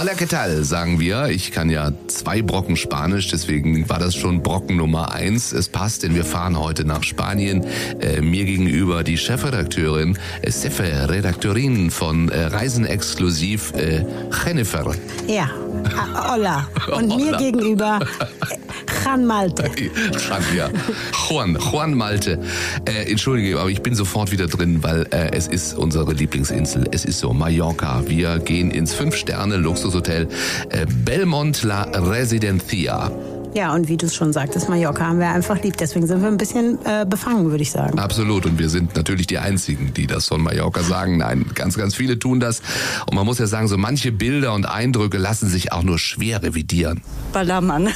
Hola, ¿qué tal? sagen wir. Ich kann ja zwei Brocken Spanisch, deswegen war das schon Brocken Nummer eins. Es passt, denn wir fahren heute nach Spanien. Äh, mir gegenüber die Chefredakteurin, äh, Chefe-Redakteurin von äh, Reisen exklusiv, äh, Jennifer. Ja, ah, hola. Und mir gegenüber Juan Malte. Juan, ja. Juan, Juan Malte. Äh, entschuldige, aber ich bin sofort wieder drin, weil äh, es ist unsere Lieblingsinsel. Es ist so, Mallorca. Wir gehen ins Fünf-Sterne-Luxushotel äh, Belmont La Residencia. Ja, und wie du es schon sagtest, Mallorca haben wir einfach lieb. Deswegen sind wir ein bisschen äh, befangen, würde ich sagen. Absolut. Und wir sind natürlich die Einzigen, die das von Mallorca sagen. Nein, ganz, ganz viele tun das. Und man muss ja sagen, so manche Bilder und Eindrücke lassen sich auch nur schwer revidieren. Ballermann.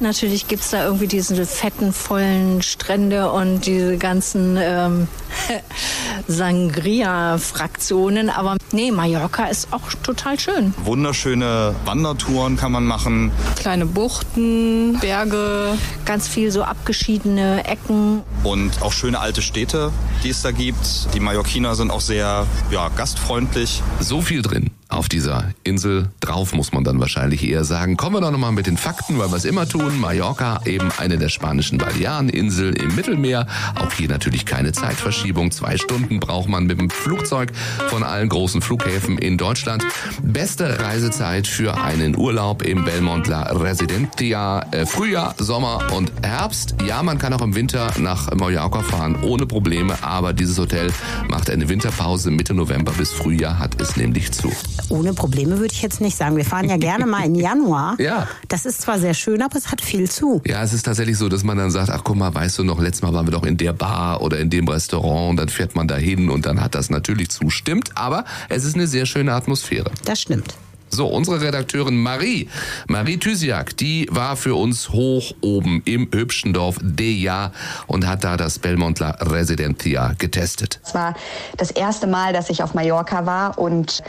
Natürlich gibt's da irgendwie diese fetten, vollen Strände und diese ganzen ähm, Sangria-Fraktionen. Aber nee, Mallorca ist auch total schön. Wunderschöne Wandertouren kann man machen. Kleine Buchten, Berge, ganz viel so abgeschiedene Ecken. Und auch schöne alte Städte, die es da gibt. Die Mallorquiner sind auch sehr ja, gastfreundlich. So viel drin auf dieser Insel drauf, muss man dann wahrscheinlich eher sagen. Kommen wir doch nochmal mit den Fakten, weil wir es immer tun. Mallorca, eben eine der spanischen Baleareninseln im Mittelmeer. Auch hier natürlich keine Zeitverschiebung. Zwei Stunden braucht man mit dem Flugzeug von allen großen Flughäfen in Deutschland. Beste Reisezeit für einen Urlaub im Belmont La Residencia. Äh, Frühjahr, Sommer und Herbst. Ja, man kann auch im Winter nach Mallorca fahren, ohne Probleme. Aber dieses Hotel macht eine Winterpause. Mitte November bis Frühjahr hat es nämlich zu. Ohne Probleme würde ich jetzt nicht sagen. Wir fahren ja gerne mal im Januar. Ja. Das ist zwar sehr schön, aber es hat viel zu. Ja, es ist tatsächlich so, dass man dann sagt, ach guck mal, weißt du noch, letztes Mal waren wir doch in der Bar oder in dem Restaurant und dann fährt man da hin und dann hat das natürlich zustimmt, aber es ist eine sehr schöne Atmosphäre. Das stimmt. So, unsere Redakteurin Marie, Marie Thysiak, die war für uns hoch oben im hübschen Dorf Deja und hat da das Belmontler Residencia getestet. Es war das erste Mal, dass ich auf Mallorca war und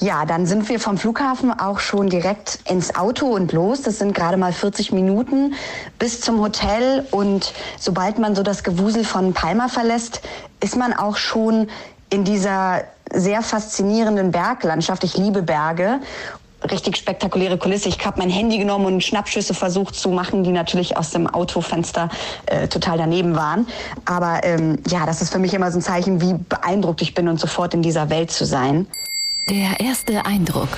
ja, dann sind wir vom Flughafen auch schon direkt ins Auto und los. Das sind gerade mal 40 Minuten bis zum Hotel und sobald man so das Gewusel von Palma verlässt, ist man auch schon in dieser sehr faszinierenden Berglandschaft. Ich liebe Berge. Richtig spektakuläre Kulisse. Ich habe mein Handy genommen und Schnappschüsse versucht zu machen, die natürlich aus dem Autofenster äh, total daneben waren. Aber ähm, ja, das ist für mich immer so ein Zeichen, wie beeindruckt ich bin und sofort in dieser Welt zu sein. Der erste Eindruck.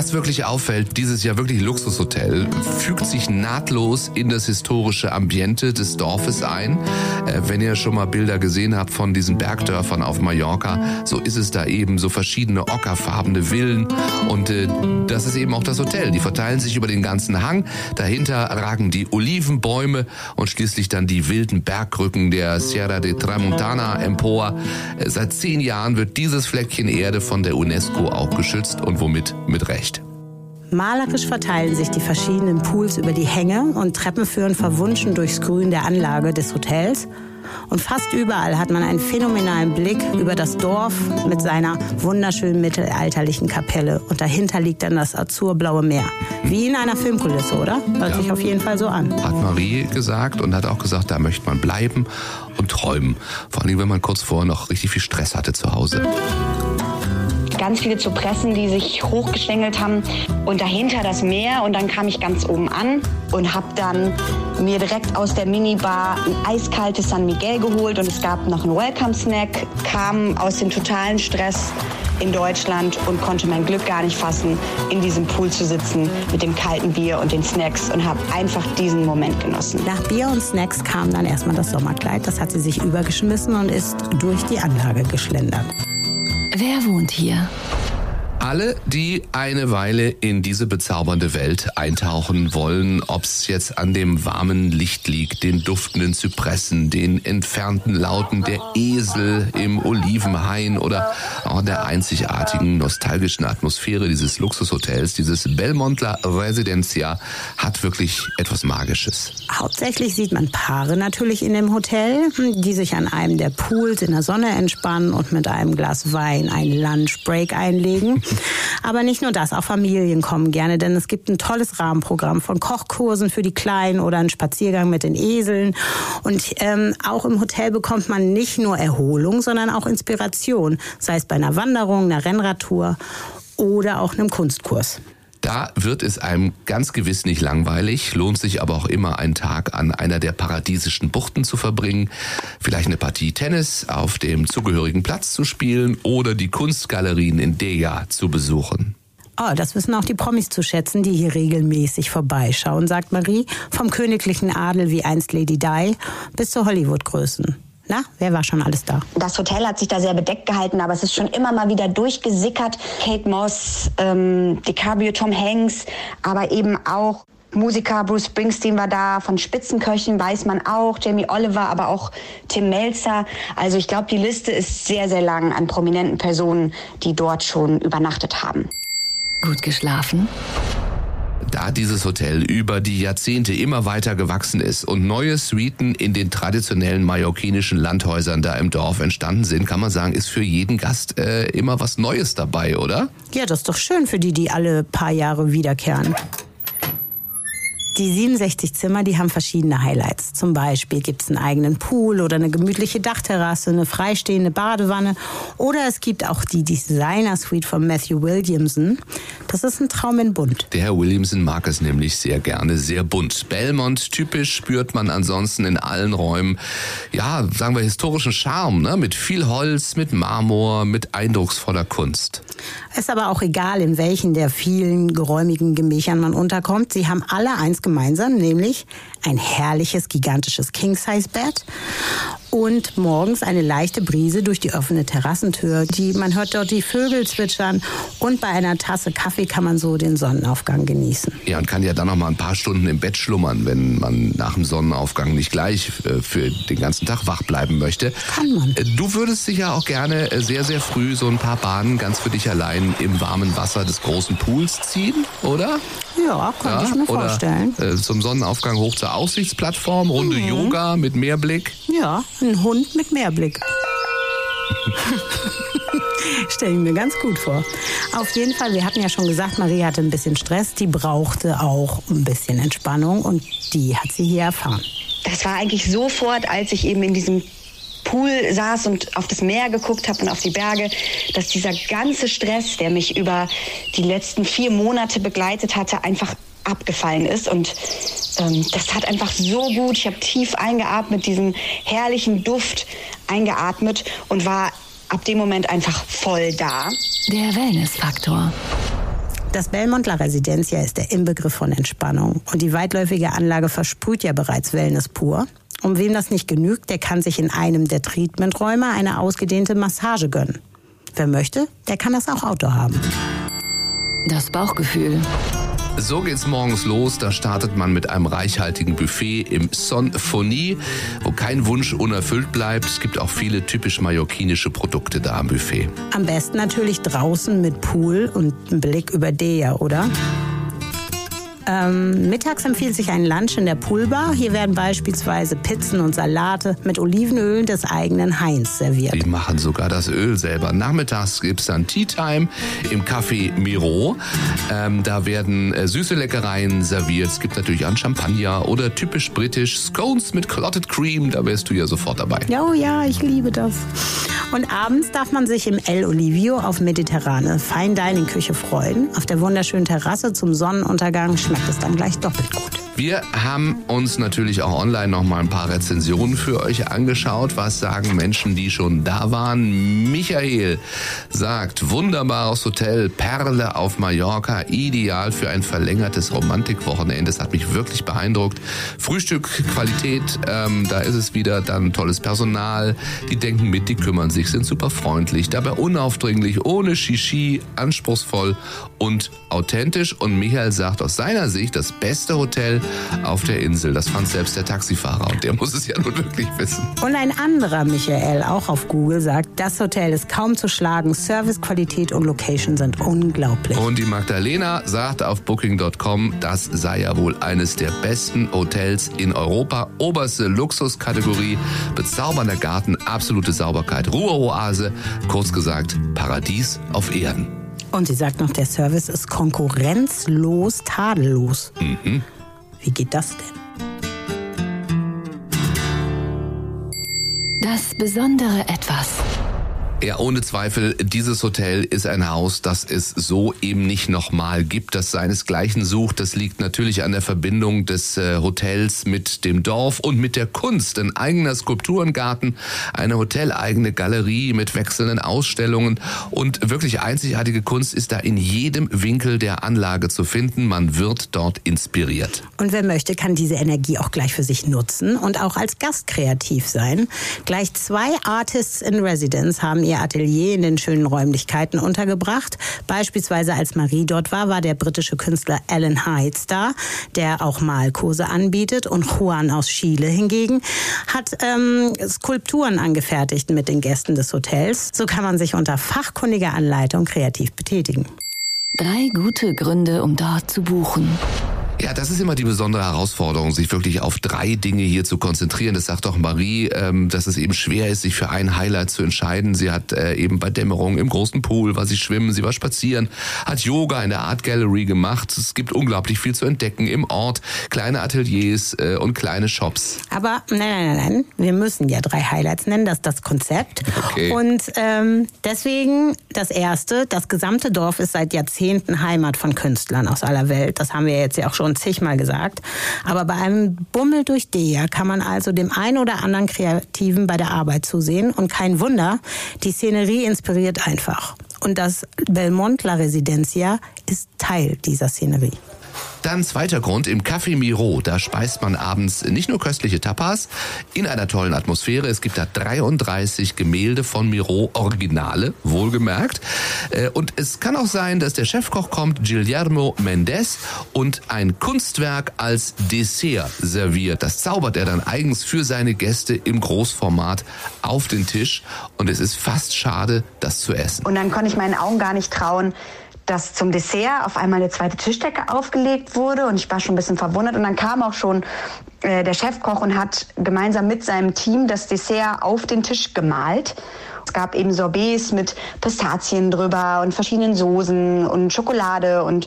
Was wirklich auffällt, dieses ja wirklich Luxushotel fügt sich nahtlos in das historische Ambiente des Dorfes ein. Äh, wenn ihr schon mal Bilder gesehen habt von diesen Bergdörfern auf Mallorca, so ist es da eben so verschiedene ockerfarbene Villen und äh, das ist eben auch das Hotel. Die verteilen sich über den ganzen Hang. Dahinter ragen die Olivenbäume und schließlich dann die wilden Bergrücken der Sierra de Tramontana empor. Äh, seit zehn Jahren wird dieses Fleckchen Erde von der UNESCO auch geschützt und womit mit Recht. Malerisch verteilen sich die verschiedenen Pools über die Hänge und Treppen führen verwunschen durchs Grün der Anlage des Hotels. Und fast überall hat man einen phänomenalen Blick über das Dorf mit seiner wunderschönen mittelalterlichen Kapelle. Und dahinter liegt dann das azurblaue Meer. Wie in einer Filmkulisse, oder? Hört Ja. sich auf jeden Fall so an. Hat Marie gesagt und hat auch gesagt, da möchte man bleiben und träumen. Vor allem, wenn man kurz vorher noch richtig viel Stress hatte zu Hause. Ganz viele Zypressen, die sich hochgeschlängelt haben und dahinter das Meer und dann kam ich ganz oben an und habe dann mir direkt aus der Minibar ein eiskaltes San Miguel geholt und es gab noch einen Welcome-Snack, kam aus dem totalen Stress in Deutschland und konnte mein Glück gar nicht fassen, in diesem Pool zu sitzen mit dem kalten Bier und den Snacks und habe einfach diesen Moment genossen. Nach Bier und Snacks kam dann erstmal das Sommerkleid. Das hat sie sich übergeschmissen und ist durch die Anlage geschlendert. Wer wohnt hier? Alle, die eine Weile in diese bezaubernde Welt eintauchen wollen, ob's jetzt an dem warmen Licht liegt, den duftenden Zypressen, den entfernten Lauten der Esel im Olivenhain oder auch der einzigartigen nostalgischen Atmosphäre dieses Luxushotels, dieses Belmontler Residencia hat wirklich etwas Magisches. Hauptsächlich sieht man Paare natürlich in dem Hotel, die sich an einem der Pools in der Sonne entspannen und mit einem Glas Wein ein Lunchbreak einlegen. Aber nicht nur das, auch Familien kommen gerne, denn es gibt ein tolles Rahmenprogramm von Kochkursen für die Kleinen oder einen Spaziergang mit den Eseln. Und ähm, auch im Hotel bekommt man nicht nur Erholung, sondern auch Inspiration, sei es bei einer Wanderung, einer Rennradtour oder auch einem Kunstkurs. Da wird es einem ganz gewiss nicht langweilig, lohnt sich aber auch immer ein Tag an einer der paradiesischen Buchten zu verbringen, vielleicht eine Partie Tennis auf dem zugehörigen Platz zu spielen oder die Kunstgalerien in Deja zu besuchen. Oh, das wissen auch die Promis zu schätzen, die hier regelmäßig vorbeischauen, sagt Marie, vom königlichen Adel wie einst Lady Di bis zu Hollywood-Größen. Na, wer war schon alles da? Das Hotel hat sich da sehr bedeckt gehalten, aber es ist schon immer mal wieder durchgesickert. Kate Moss, ähm, DiCaprio, Tom Hanks, aber eben auch Musiker Bruce Springsteen war da, von Spitzenköchen weiß man auch, Jamie Oliver, aber auch Tim Melzer. Also ich glaube, die Liste ist sehr, sehr lang an prominenten Personen, die dort schon übernachtet haben. Gut geschlafen? Da dieses Hotel über die Jahrzehnte immer weiter gewachsen ist und neue Suiten in den traditionellen mallorquinischen Landhäusern da im Dorf entstanden sind, kann man sagen, ist für jeden Gast äh, immer was Neues dabei, oder? Ja, das ist doch schön für die, die alle paar Jahre wiederkehren. Die 67 Zimmer, die haben verschiedene Highlights. Zum Beispiel gibt es einen eigenen Pool oder eine gemütliche Dachterrasse, eine freistehende Badewanne. Oder es gibt auch die Designer-Suite von Matthew Williamson. Das ist ein Traum in bunt. Der Herr Williamson mag es nämlich sehr gerne, sehr bunt. Belmont typisch spürt man ansonsten in allen Räumen, ja, sagen wir historischen Charme, ne? mit viel Holz, mit Marmor, mit eindrucksvoller Kunst. Ist aber auch egal, in welchen der vielen geräumigen Gemächern man unterkommt. Sie haben alle eins gemeinsam, nämlich ein herrliches, gigantisches King-Size-Bett und morgens eine leichte Brise durch die offene Terrassentür. Die, man hört dort die Vögel zwitschern und bei einer Tasse Kaffee kann man so den Sonnenaufgang genießen. Ja, und kann ja dann noch mal ein paar Stunden im Bett schlummern, wenn man nach dem Sonnenaufgang nicht gleich äh, für den ganzen Tag wach bleiben möchte. Kann man. Äh, Du würdest sicher auch gerne äh, sehr, sehr früh so ein paar Bahnen ganz für dich allein im warmen Wasser des großen Pools ziehen, oder? Ja, kann ich mir oder vorstellen. Äh, zum Sonnenaufgang hoch zur Aussichtsplattform, Runde Mhm. Yoga mit Meerblick. Ja, ein Hund mit Meerblick. Stelle ich mir ganz gut vor. Auf jeden Fall, wir hatten ja schon gesagt, Marie hatte ein bisschen Stress. Die brauchte auch ein bisschen Entspannung und die hat sie hier erfahren. Das war eigentlich sofort, als ich eben in diesem Pool saß und auf das Meer geguckt habe und auf die Berge, dass dieser ganze Stress, der mich über die letzten vier Monate begleitet hatte, einfach abgefallen ist. Und ähm, das hat einfach so gut. Ich habe tief eingeatmet, diesen herrlichen Duft eingeatmet und war ab dem Moment einfach voll da. Der Wellnessfaktor. Das Belmont La Residencia ist der Inbegriff von Entspannung. Und die weitläufige Anlage versprüht ja bereits Wellness pur. Und wem das nicht genügt, der kann sich in einem der Treatmenträume eine ausgedehnte Massage gönnen. Wer möchte, der kann das auch Outdoor haben. Das Bauchgefühl. So geht's morgens los. Da startet man mit einem reichhaltigen Buffet im Sonfonie, wo kein Wunsch unerfüllt bleibt. Es gibt auch viele typisch mallorquinische Produkte da am Buffet. Am besten natürlich draußen mit Pool und einem Blick über Deja, oder? Ähm, mittags empfiehlt sich ein Lunch in der Poolbar. Hier werden beispielsweise Pizzen und Salate mit Olivenöl des eigenen Hains serviert. Die machen sogar das Öl selber. Nachmittags gibt's dann Tea Time im Café Miro. Ähm, da werden äh, süße Leckereien serviert. Es gibt natürlich auch Champagner oder typisch britisch Scones mit Clotted Cream. Da wärst du ja sofort dabei. Ja, Oh ja, ich liebe das. Und abends darf man sich im El Olivio auf mediterrane Fine Dining Küche freuen. Auf der wunderschönen Terrasse zum Sonnenuntergang schmeckt es dann gleich doppelt gut. Wir haben uns natürlich auch online noch mal ein paar Rezensionen für euch angeschaut. Was sagen Menschen, die schon da waren? Michael sagt, wunderbares Hotel, Perle auf Mallorca, ideal für ein verlängertes Romantikwochenende. Das hat mich wirklich beeindruckt. Frühstück, Qualität, ähm, da ist es wieder dann tolles Personal. Die denken mit, die kümmern sich, sind super freundlich, dabei unaufdringlich, ohne Shishi, anspruchsvoll und authentisch. Und Michael sagt aus seiner Sicht, das beste Hotel auf der Insel. Das fand selbst der Taxifahrer und der muss es ja nun wirklich wissen. Und ein anderer Michael, auch auf Google, sagt, das Hotel ist kaum zu schlagen. Service, Qualität und Location sind unglaublich. Und die Magdalena sagt auf Booking.com, das sei ja wohl eines der besten Hotels in Europa. Oberste Luxuskategorie, bezaubernder Garten, absolute Sauberkeit, Ruheoase, kurz gesagt Paradies auf Erden. Und sie sagt noch, der Service ist konkurrenzlos, tadellos. Mhm. Wie geht das denn? Das besondere Etwas. Ja, ohne Zweifel, dieses Hotel ist ein Haus, das es so eben nicht nochmal gibt, das seinesgleichen sucht. Das liegt natürlich an der Verbindung des äh, Hotels mit dem Dorf und mit der Kunst. Ein eigener Skulpturengarten, eine hoteleigene Galerie mit wechselnden Ausstellungen und wirklich einzigartige Kunst ist da in jedem Winkel der Anlage zu finden. Man wird dort inspiriert. Und wer möchte, kann diese Energie auch gleich für sich nutzen und auch als Gast kreativ sein. Gleich zwei Artists in Residence haben ihr Atelier in den schönen Räumlichkeiten untergebracht. Beispielsweise als Marie dort war, war der britische Künstler Alan Heights da, der auch Malkurse anbietet. Und Juan aus Chile hingegen hat ähm, Skulpturen angefertigt mit den Gästen des Hotels. So kann man sich unter fachkundiger Anleitung kreativ betätigen. Drei gute Gründe, um dort zu buchen. Ja, das ist immer die besondere Herausforderung, sich wirklich auf drei Dinge hier zu konzentrieren. Das sagt auch Marie, ähm, dass es eben schwer ist, sich für ein Highlight zu entscheiden. Sie hat äh, eben bei Dämmerung im großen Pool, war sie schwimmen, sie war spazieren, hat Yoga in der Art Gallery gemacht. Es gibt unglaublich viel zu entdecken im Ort, kleine Ateliers äh, und kleine Shops. Aber nein, nein, nein, nein, wir müssen ja drei Highlights nennen, das ist das Konzept. Okay. Und ähm, deswegen das Erste, das gesamte Dorf ist seit Jahrzehnten Heimat von Künstlern aus aller Welt. Das haben wir jetzt ja auch schon zigmal gesagt. Aber bei einem Bummel durch Dea kann man also dem einen oder anderen Kreativen bei der Arbeit zusehen. Und kein Wunder, die Szenerie inspiriert einfach. Und das Belmont La Residencia ist Teil dieser Szenerie. Dann zweiter Grund, im Café Miro, da speist man abends nicht nur köstliche Tapas in einer tollen Atmosphäre. Es gibt da 33 Gemälde von Miro, Originale, wohlgemerkt. Äh, Und es kann auch sein, dass der Chefkoch kommt, Guillermo Mendes, und ein Kunstwerk als Dessert serviert. Das zaubert er dann eigens für seine Gäste im Großformat auf den Tisch. Und es ist fast schade, das zu essen. Und dann konnte ich meinen Augen gar nicht trauen, dass zum Dessert auf einmal eine zweite Tischdecke aufgelegt wurde und ich war schon ein bisschen verwundert und dann kam auch schon äh, der Chefkoch und hat gemeinsam mit seinem Team das Dessert auf den Tisch gemalt. Es gab eben Sorbets mit Pistazien drüber und verschiedenen Soßen und Schokolade und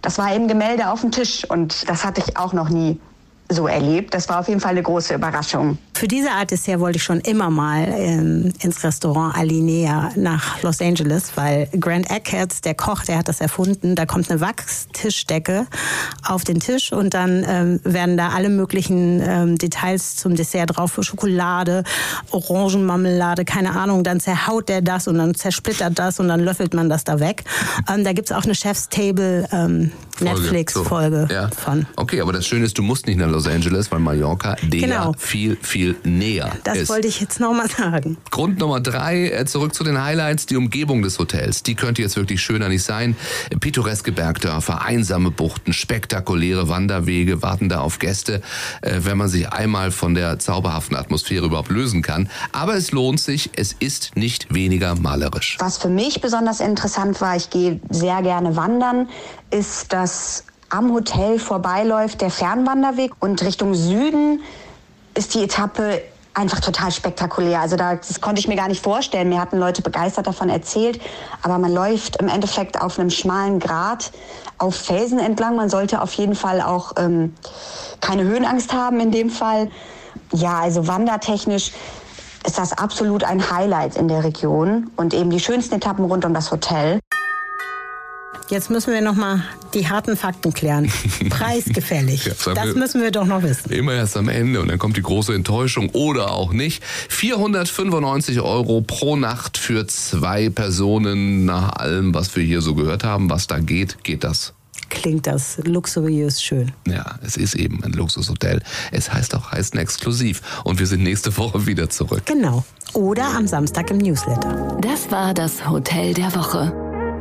das war eben Gemälde auf dem Tisch und das hatte ich auch noch nie so erlebt. Das war auf jeden Fall eine große Überraschung. Für diese Art Dessert wollte ich schon immer mal ähm, ins Restaurant Alinea nach Los Angeles, weil Grant Eckhertz, der Koch, der hat das erfunden. Da kommt eine Wachstischdecke auf den Tisch und dann ähm, werden da alle möglichen ähm, Details zum Dessert drauf, Schokolade, Orangenmarmelade, keine Ahnung. Dann zerhaut der das und dann zersplittert das und dann löffelt man das da weg. Ähm, da gibt's auch eine Chef's Table ähm, Netflix-Folge So, ja. von. Okay, aber das Schöne ist, du musst nicht nach Los Angeles, weil Mallorca der Genau. viel, viel näher Das ist. wollte ich jetzt nochmal sagen. Grund Nummer drei, äh, zurück zu den Highlights, die Umgebung des Hotels. Die könnte jetzt wirklich schöner nicht sein. Pittoreske Bergdörfer, einsame Buchten, spektakuläre Wanderwege warten da auf Gäste, äh, wenn man sich einmal von der zauberhaften Atmosphäre überhaupt lösen kann. Aber es lohnt sich, es ist nicht weniger malerisch. Was für mich besonders interessant war, ich gehe sehr gerne wandern, ist, dass am Hotel vorbeiläuft der Fernwanderweg und Richtung Süden ist die Etappe einfach total spektakulär. Also da, das konnte ich mir gar nicht vorstellen. Mir hatten Leute begeistert davon erzählt. Aber man läuft im Endeffekt auf einem schmalen Grat auf Felsen entlang. Man sollte auf jeden Fall auch ähm, keine Höhenangst haben in dem Fall. Ja, also wandertechnisch ist das absolut ein Highlight in der Region und eben die schönsten Etappen rund um das Hotel. Jetzt müssen wir noch mal die harten Fakten klären. Preisgefällig. Ja, das wir- müssen wir doch noch wissen. Immer erst am Ende und dann kommt die große Enttäuschung oder auch nicht. 495 Euro pro Nacht für zwei Personen. Nach allem, was wir hier so gehört haben, was da geht, geht das. Klingt das luxuriös schön. Ja, es ist eben ein Luxushotel. Es heißt auch Reisen exklusiv. Und wir sind nächste Woche wieder zurück. Genau. Oder am Samstag im Newsletter. Das war das Hotel der Woche.